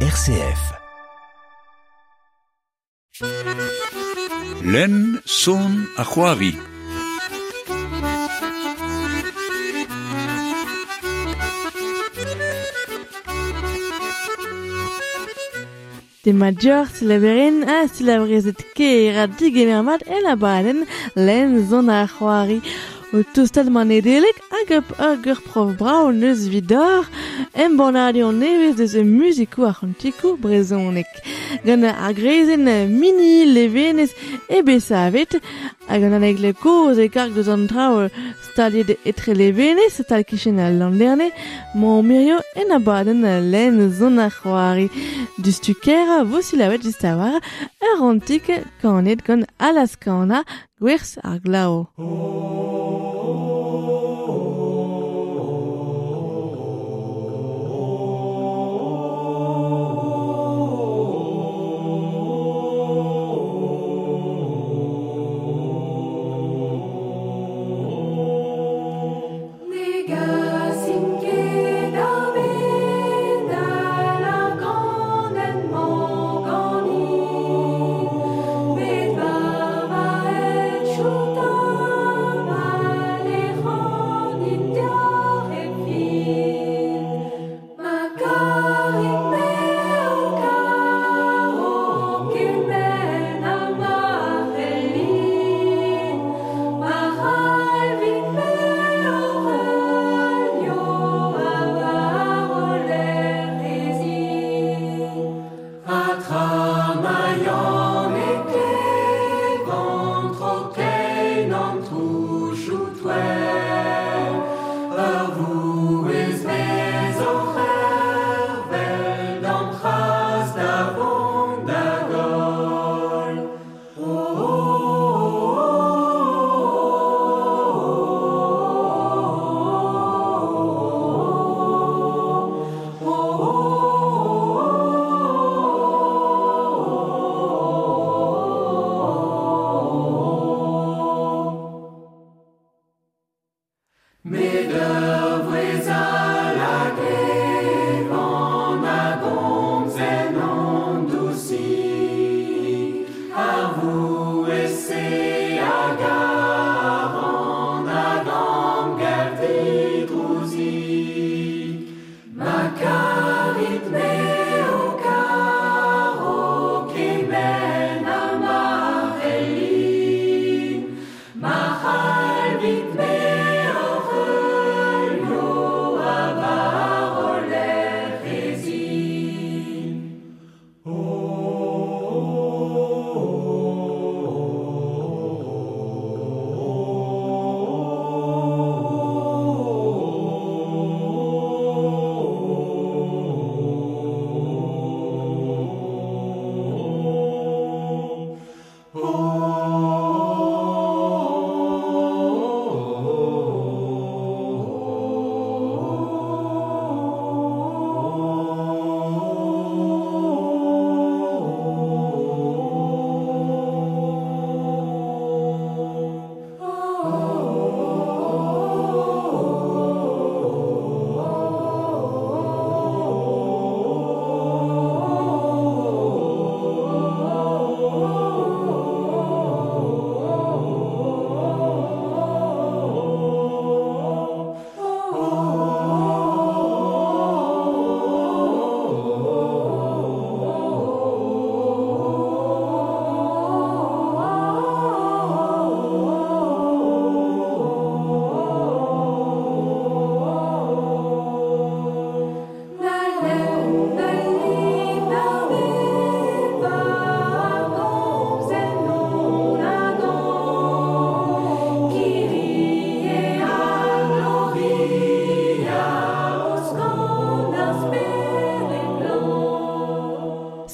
RCF. Len son a c'hoari. De major silaberin a silabrezet ke era digemermat e la baden len zon a c'hoari. Tostal man edelek hag hag ur prof brao neus vidor em banadio nevez deus e muzikou archantikou brezonek. Gant ar grezen mini levenez e besavet hag an aneg le koz e kark deus an trao staliet etre levenez tal kichen al landerne mo mirio en abaden len zon ar c'hoari. Du stukera vo silavet war aruntik antik kanet gant alaskana gwerz ar glao.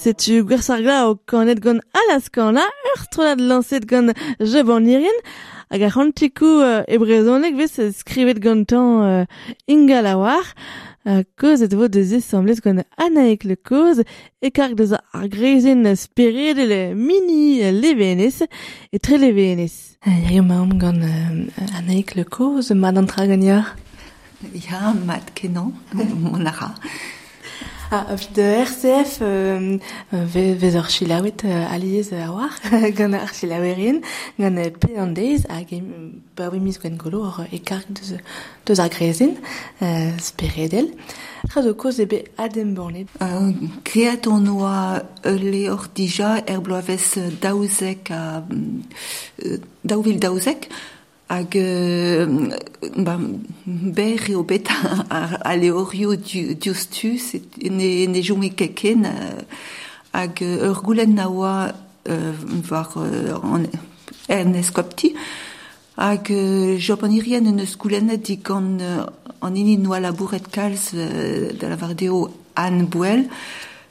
Setu gwersar glao kanet gant alaskanla, ur stronad lanset gant jebonirien, hag ar c'hantikou uh, e brezonek vez skrivet gantan uh, inga lawar, uh, koz et vo deus semblet gant anaek le koz, e kark deus ar grezen spired le mini levenez, e tre levenez. Eo maom gant uh, anaek le koz, mad an tra gantar. Ya, mat kenan, mon ara. Ha, de RCF euh, vez ur chilawet euh, aliez a war, gant ar chilawerien, gant pe an deiz hag pa mis gwen golo ur ekark deus, deus ar grezin, euh, speredel. Raz o koz ebe adem bornet. Uh, kreat on oa le or dija er bloavez daouzek a... daouvil daouzek, hag euh, ba, ber eo bet a, a leorio du, diustu, ne, ne jome keken, euh, hag ur goulen na oa euh, an, en eskopti, hag job an irien en eus goulenet di gant euh, an da la vardeo Anne Bouel,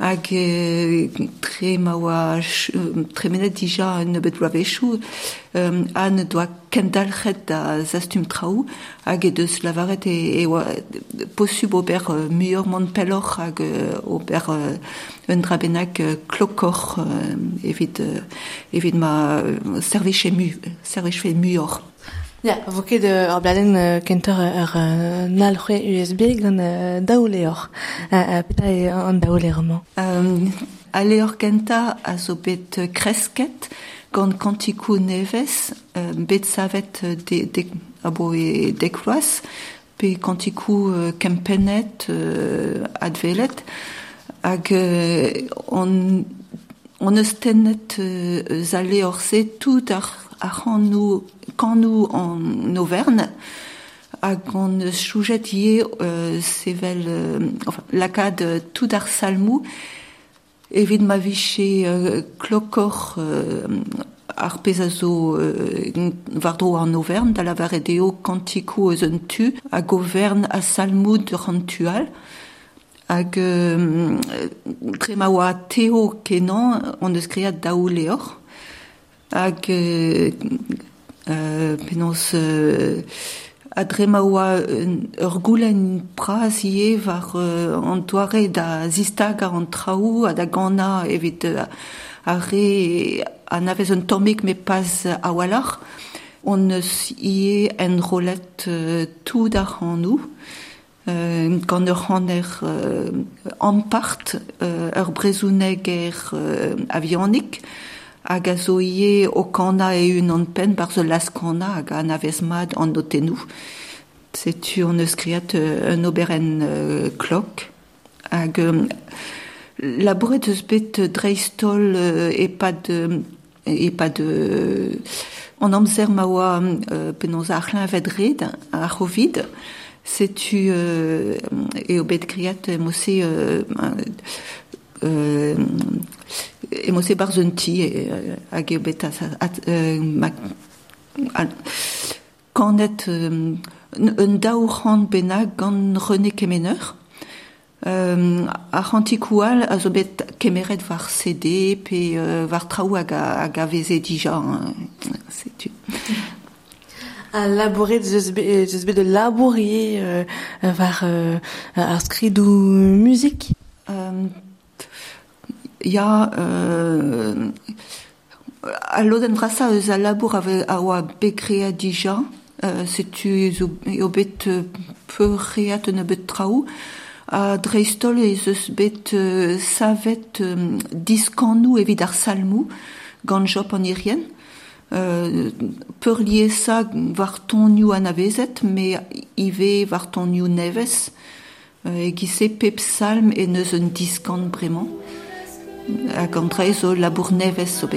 hag euh, tre ma oa tre menet dija un bet blavechou euh, an doa kendalchet da zastum traou hag e deus lavaret e, e oa posub ober euh, muur mon pelor hag euh, ober euh, un drabenag euh, klokor euh, evit, euh, evit ma euh, serviche mu, serviche muor. Ja, de ar bladen uh, kenter ur uh, nalc'hwe USB gant daoule or. Uh, peta e an daoule roman. Ur kenta a zo bet euh, kresket gant euh, bet savet euh, de, de, abo e dekloaz, pe kantikou euh, kempenet euh, advelet, hag euh, on, on eus euh, se tout ar, ar an nou, kan nou en Auvergne, hag on eus choujet ie euh, sevel, euh, enfin, tout ar salmou, evit ma viche euh, klokor euh, ar pezazo euh, vardro an Auvergne, la varedeo kantikou eus un tu, hag Auvergne a salmou de rantual, hag euh, tre ma oa teo kenan on eus kreat daou leor hag euh, penaos euh, a ur goulen praz an da zistag ar an traou a da gana evit euh, a a un tomik me pas a walar on ie en rolet euh, tout an nou euh, gant ur hanner euh, ampart er euh, avionik hag a zo ie o kana e un an pen bar zo las kana hag an avez mad an notenou. Setu on eus kriat euh, un oberen euh, klok hag euh, labouret eus bet dreistol euh, e pa de e pa de an amzer ma oa euh, penaos ar vedred a chovid setu euh, e o bet kriat emose euh, euh, emose bar un ti euh, hag e o bet kanet un daourant benag gant René Kemener euh, a c'hantikoal a zo bet kemeret var CD pe euh, var traou hag a, hag a veze dija setu A bet deus bet de labourier euh, var euh, ar skridou muzik. Euh, euh, a loden vrasa eus labour bekrea dija euh, setu eo euh, bet traou. A dreistol ez eus euh, savet euh, diskanou evit ar salmou gant job an irien. Euh, peur lier ça var tonioù an avezet me ive var tonioù neves euh, gise pep salm e diskant bremañ hag an dre zo labour neves zo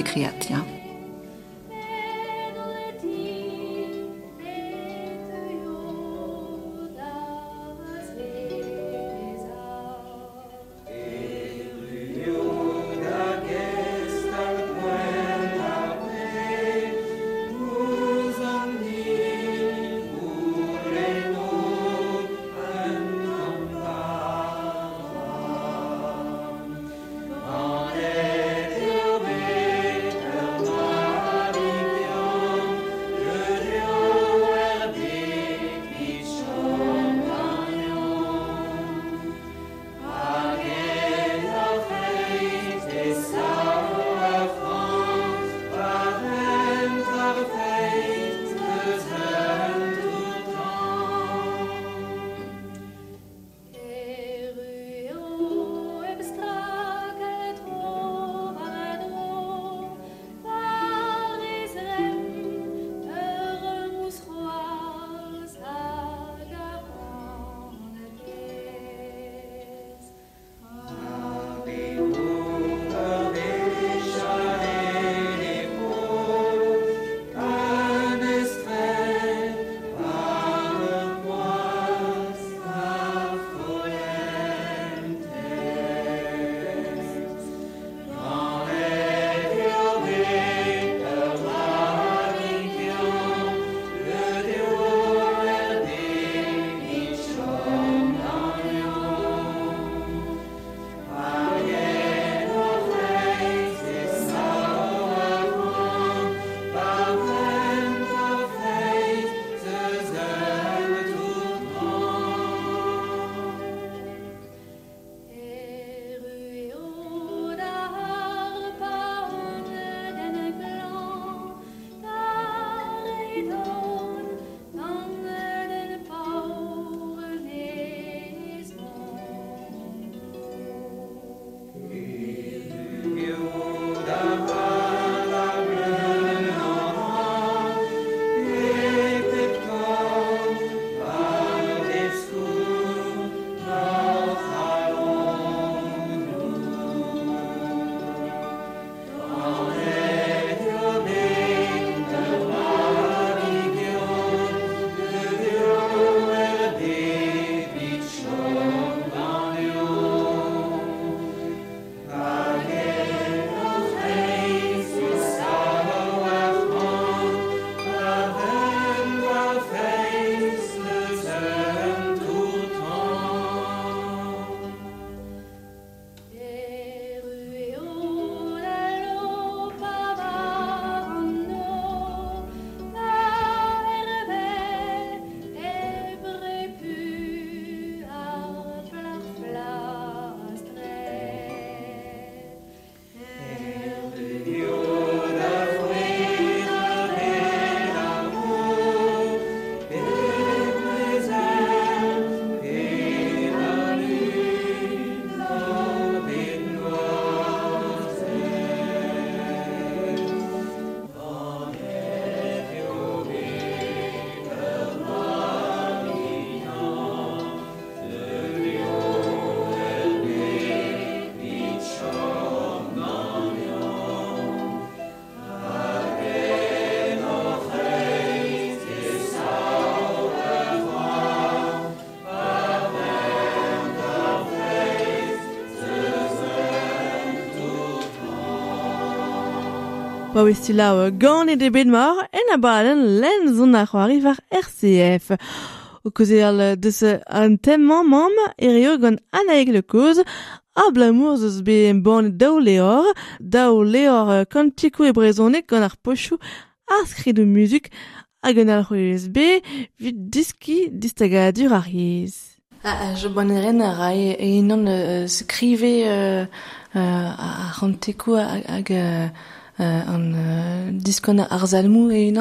Pa westi lao gant e debet mor en a balen len zon a c'hoari var RCF. O koze al deus an temman mam e reo gant anaeg le koz a blamour zeus be en ban daou leor, daou leor kantikou e brezonek gant ar pochou ar skri de muzik a gant al USB vid diski distagadur ar yez. Ah, je boneren a rai e inan skrive euh, euh, a rantekou hag... an uh, diskon ar zalmou e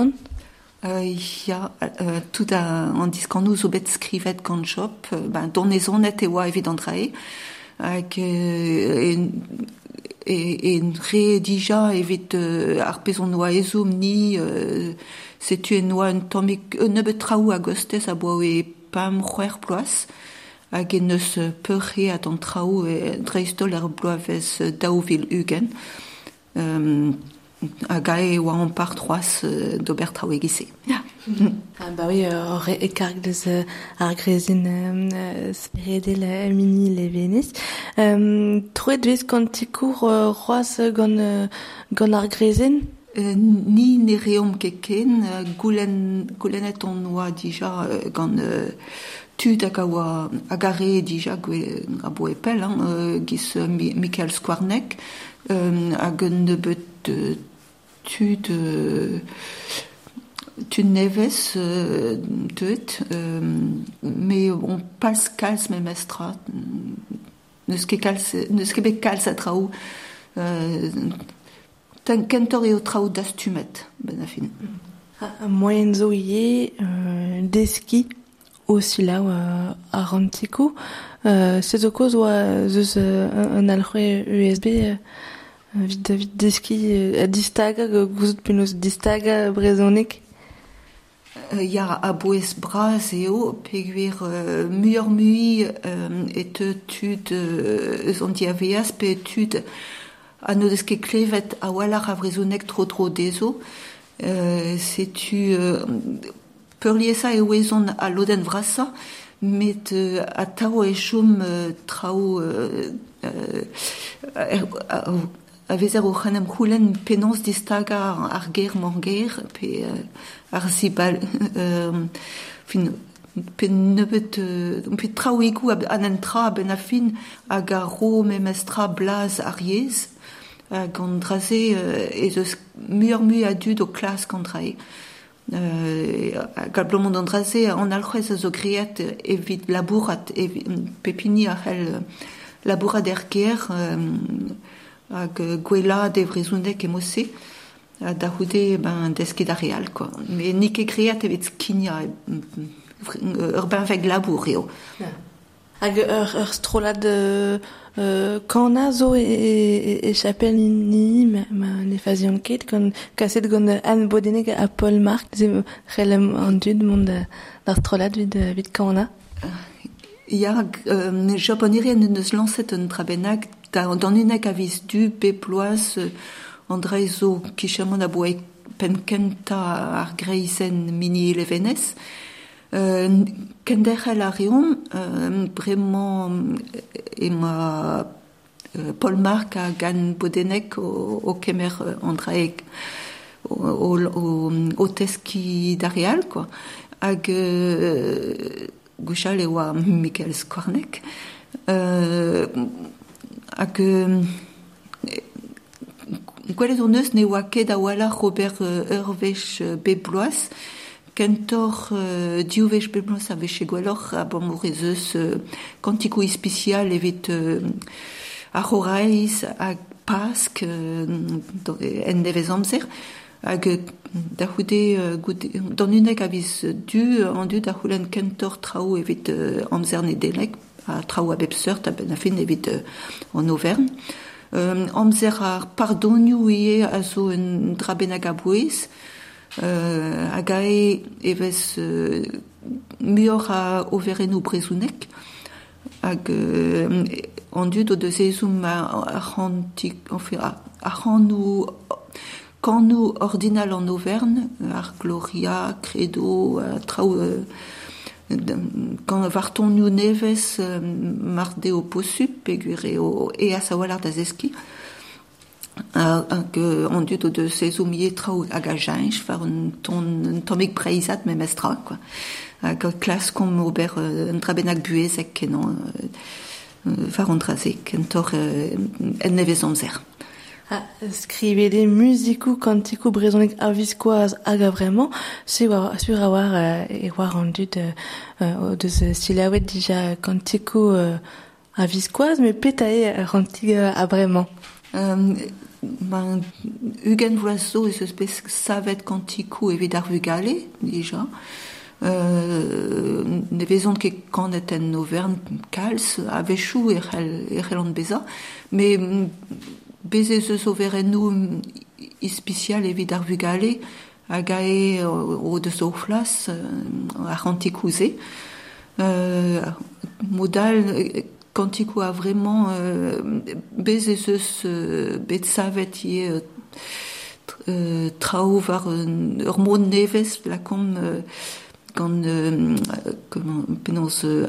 Euh, ja, euh, tout a, an diskan nou zo bet skrivet gant euh, ben, e oa evit an hag euh, e, re dija evit euh, ar pezon ni, euh, setu en un tomik, un traou a gostez a boa e pam c'hwer ploaz, hag en eus peurre at an traou e dreistol ar bloavez daouvil. euh, a gae oa an par troas euh, d'ober traoe gise. Yeah. Ah, ba oui, euh, hor e karg deus euh, ar grezin euh, spiredel euh, mini le leveniz. Um, Troet vez kantikour euh, roaz gant, euh, gant ar grezin euh, Ni ne reom keken, euh, goulen, goulenet on oa dija euh, gant euh, tud hag a, a gare dija gwe, a boepel, hein, euh, gis euh, Michael Skwarnek, nebet euh, euh, tud nevez euh, euh, mais on pas kalz me mestra, ket bet kalz a traoù, euh, Tan kentor eo traoù dastumet, ben a fin. Ha, ha, moyen zo deski o silaou euh, a rantikou. Euh, se zo koz oa zeus euh, un, alc'hwe USB euh, vid, vid deski euh, a distaga, brezonek. Euh, Ya a boez braz eo, peguer euh, muur mui euh, et tud euh, an diaveaz, pe tud a no deus ket klevet a walar a vrezounek tro tro dezo. Euh, setu euh, peurliesa e oezon a loden vrasa, met euh, a tao e chom euh, trao euh, euh, er, a, a vezer o c'hanem c'houlen penans ar- ger manger, pe euh, ar euh, fin, pe euh, pe trao egou ab- an en tra ben hag ro blaz ar yez, hag an draze ez eus o klas kontrae. Euh, euh, hag gwela de vrezundek e mose da houde ben, desket ar real. Quoi. Mais ne ket kreat evit skinia ur benveg labour eo. Yeah. Hag ur, ur strolad euh, kana zo e, e, e chapel ni ma, ma ne fazion ket kon kaset gant an bodenek a Paul Mark ze relem an dud mont d'ar strolad vid, vid kana. Ya, euh, japonirien neus lancet un trabennak da, dan unek a viz du pe ploaz euh, Andrei zo kichamon a boe penkenta ar greizen mini elevenez. Euh, kenderel a reom, euh, Paul Mark a gan bodenek o, o kemer euh, Andrei o, teski d'Arial, quoi. Hag euh, gouchal oa Michael Skornek. Euh, hag euh, gwelet o neus ne oa ket a wala Robert euh, euh, Bebloaz, kentor euh, diovech Bebloaz a veche gweloc'h a bon euh, ispicial evit euh, c'horeiz hag pask euh, do- en nevez amzer, hag euh, da houde euh, goude, dan du an du da kentor traou evit euh, amzer ne delek, a traou a bep seurt a ben a fin evit euh, en Auvergne. Euh, amzer ar pardonioù ie a zo un drabenag a bouez, euh, a e evez euh, muor a overenou brezounek, hag euh, an dud o deus ezoum a, enfin, a, a ranou kanou ordinal en Auvergne, ar Gloria, Credo, a traou euh, quand varton nous neves euh, marde o possup pegure o e a sawalar da zeski uh, que on dut de ces oumiers trao hag a jainch war un ton un tomik preizat me mestra quoi. A klas kom ober un trabenak buezek uh, war an drazek en tor en nevez Ah, skrive des musiku kantiku brezonek a viskoaz hag a vraiment, sur a war euh, e war an dud euh, deus euh, silawet dija kantiku euh, a viskoaz, me petae rantig euh, a vraiment. Ben, Vloiseau et ce spes savet kantiku evit ar vugale, déjà. Euh, ne vezont ket kanet en Auvergne kalz a vechou e c'hell e c'hell an beza, mais beze eus overennou mm, ispicial evit ar vugale hag a e o deus o flas euh, ar. Euh, modal euh, kantikou a vraiment euh, beze eus euh, bet savet euh, euh, trao var un- ur mod nevez la kom euh, gant euh, comment euh,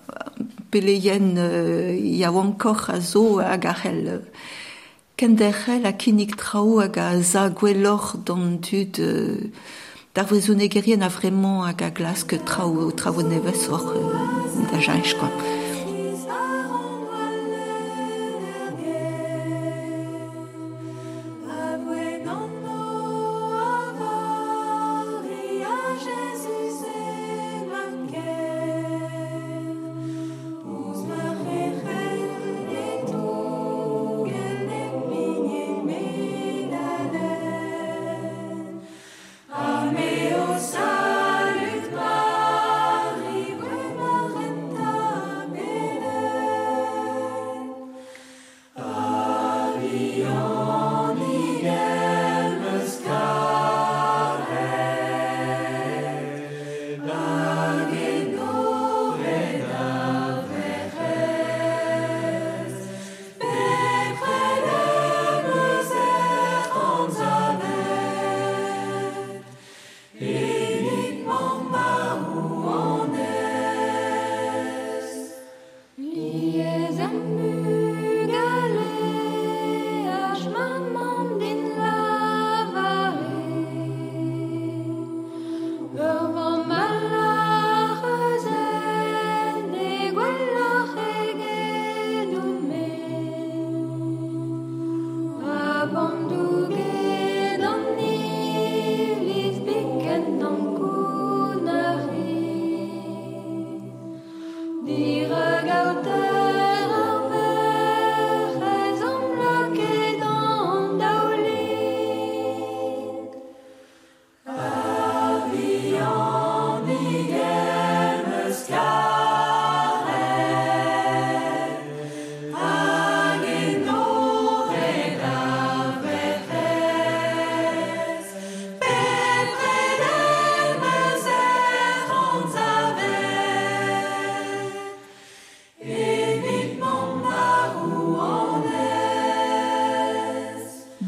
peleien euh, ya encore a zo a c'hell euh, kenderc'hel a kinnig trao hag a za gwelloc'h d'an dud euh, a vraiment hag a trao trao nevez or euh, da quoi.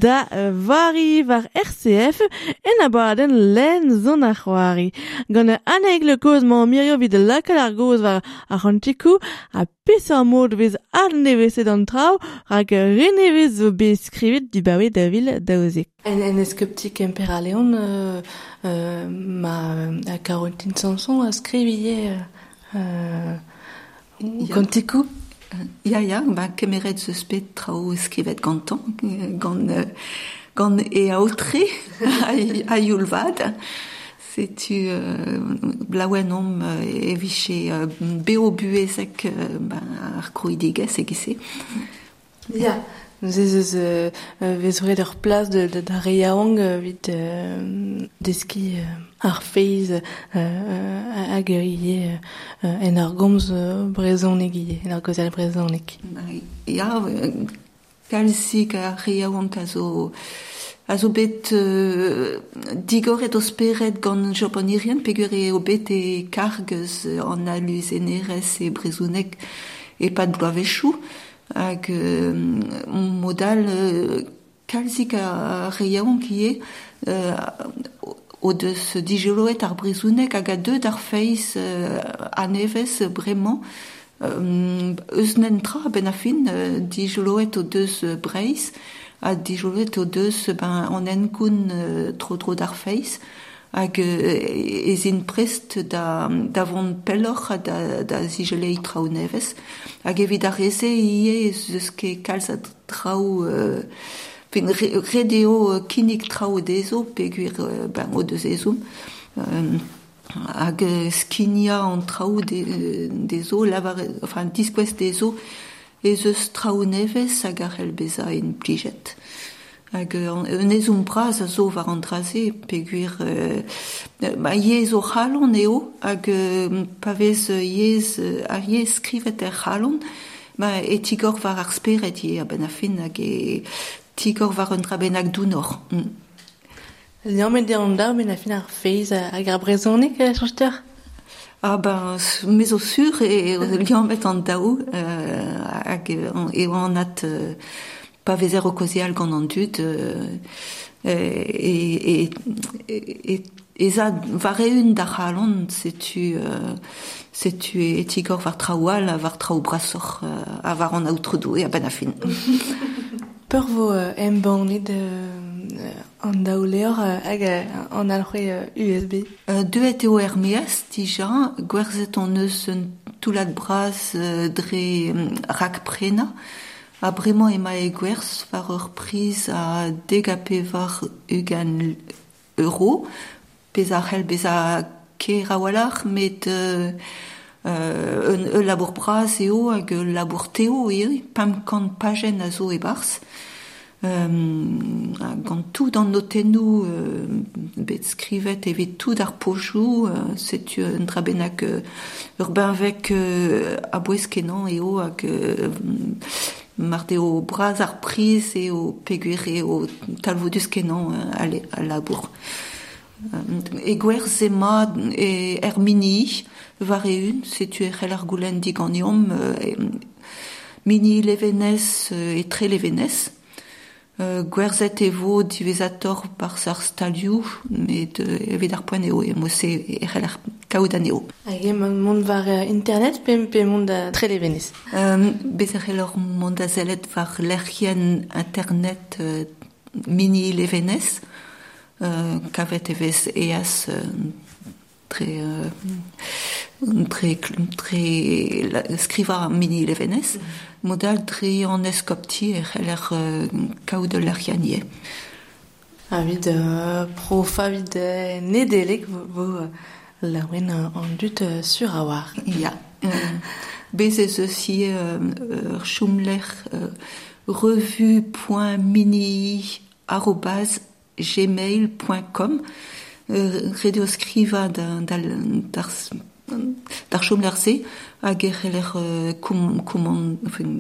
da vari var RCF en abaden len zon ar c'hoari. Gant aneg le koz ma mirio vid lakal ar goz var ar c'hantikou a pesar mod vez ar nevese d'an trao rak renevez zo be skrivet du bawe da vil daoze. En, en eskeptik a leon euh, euh, ma Caroline Sanson a skrivie euh, euh, kantikou Ya, ya, ba, kemeret zeus bet trao skrivet gantan, gant, gant e aotre a, a youlvad. Setu euh, blaouen om euh, eviche euh, beo buezek euh, ba, ar krouidigez egise. Ja. Nous eus euh, vezouret ur plas de, de, da reaong euh, vit euh, deski euh, ar feiz euh, hag ie euh, en ar gomz euh, brezonek ie, en ar gozel brezonek. Ya, kalsik a reaong a zo... A zo bet euh, digoret o speret gant japonirien pegur e o bet e kargez an alus enerez e brezounek e pat bloavezhou. Hag euh, modal euh, kalzik a reiaon ki e euh, o deus digeloet ar brezounek hag a deud ar feiz euh, anevez bremañ euh, eus nentra ben a fin euh, digeloet o deus a dijolet o deus ben an feiz hag euh, ezin prest da, da vont pelloc'h a da, da zigelei trao nevez. Hag evit ar reze ie eus ket kalz a trao... Euh, pen re, redeo kinik trao dezo pe gwir euh, ben, o deus ezoum. Euh, hag skinia an trao de, dezo, lavar, enfin, diskwez dezo, ez eus trao nevez hag ar helbeza en plijet. Hag un ezum braz a zo war an draze peguir euh, ma yez o c'halon eo hag euh, pavez yez ar yez skrivet er c'halon ma e tigor war ar speret ye a ben a fin hag e tigor war un trabenak dounor. Mm. Liam met an da ben a fin ar feiz hag ar brezonek, chanster Ah ben, mes au sur et an daou euh, hag euh, an at euh, pa vezer o kozial gant an dud et, et, et, et za var eun da c'halon setu euh, setu e tigor var traoual a var traou brasor euh, a var an aoutro dou e a ben a fin. Peur vo euh, em euh, an daoleor euh, hag an alc'hwe USB. Deuet eo er meaz dija, gwerzet an eus un toulat braz dre rak prena, a bremañ ema e gwerz war ur a degape var ugan euro, pez a c'hell bez a ke euh, e labour braz eo hag e labour teo eo, pam kant a e barz, Euh, tout an notenou euh, bet skrivet evit tout ar pojou euh, un trabenak euh, ur benvek euh, a bouez eo euh, mar eo braz ar priz eo peguer eo talvodus kenan euh, a, le, a labour. Euh, e gwerz ema e er mini var eun setu e c'hell ar goulenn diganiom euh, mini levenez euh, e tre levenez Euh, gwerzet e vo divezator par sar stalioù, met euh, evit ar poen eo, e mose e c'hell ar kaout an eo. Hag mont euh, internet pe, pe mont da tre levenez. Euh, ar mont a zelet var lercien internet euh, mini levenez, euh, kavet evez eas euh, tre, tre, tre, la, skriva mini levenez, modal tre an eskopti e c'hell ar euh, kaout lercien ie. A vid euh, profa vid euh, nedelek vo, vo euh, laouen euh, an dut euh, sur a war. Ja. Euh, bez ez eus ie euh, euh, revue.mini arrobas gmail.com da, da, dar, dar chumler se hag e c'heller euh, koum, koumon, enfin,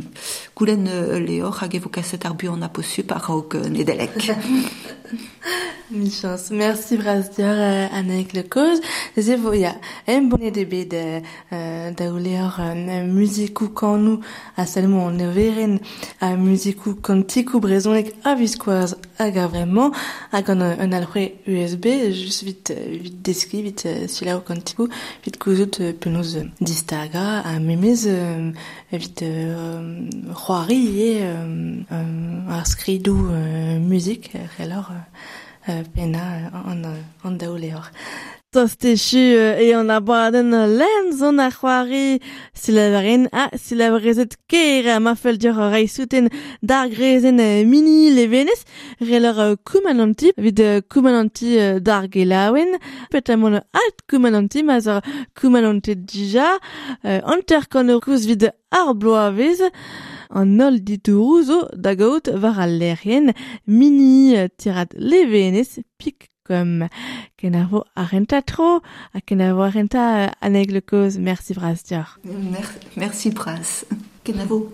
euh, leor hag evo kaset ar bu an aposup a raok euh, nedelek. Mil chance. Merci Brasdior euh, Annek le cause. Ze vo ya em bonne de bet euh, euh, da ouleor euh, musikou kanou a salmo an everen a musikou kantikou brezonek a viskoaz hag a vremment hag an un alc'hwe USB just vit, euh, vit deski vit euh, silao kantikou vit kouzout euh, penaos euh, distaga a memez euh, vit euh, c'hoari ie euh, euh, pena an, an daoule hor. Tos techu e an abaden lemzon a c'hoari. Silabaren a silabarezet keir ma fel dior a reisouten dar grezen mini levenez. Relor koumananti vid koumananti dar gelawen petamon alt koumananti ma zor koumananti dija. Anter kan vid ar bloavez an ol ditouroù zo da gaout war al lerien mini tirat levenez pik comme ken ar vo arenta tro a ken ar vo arenta euh, aneg le koz merci Brasdior. Mer merci Pras. Kenavo.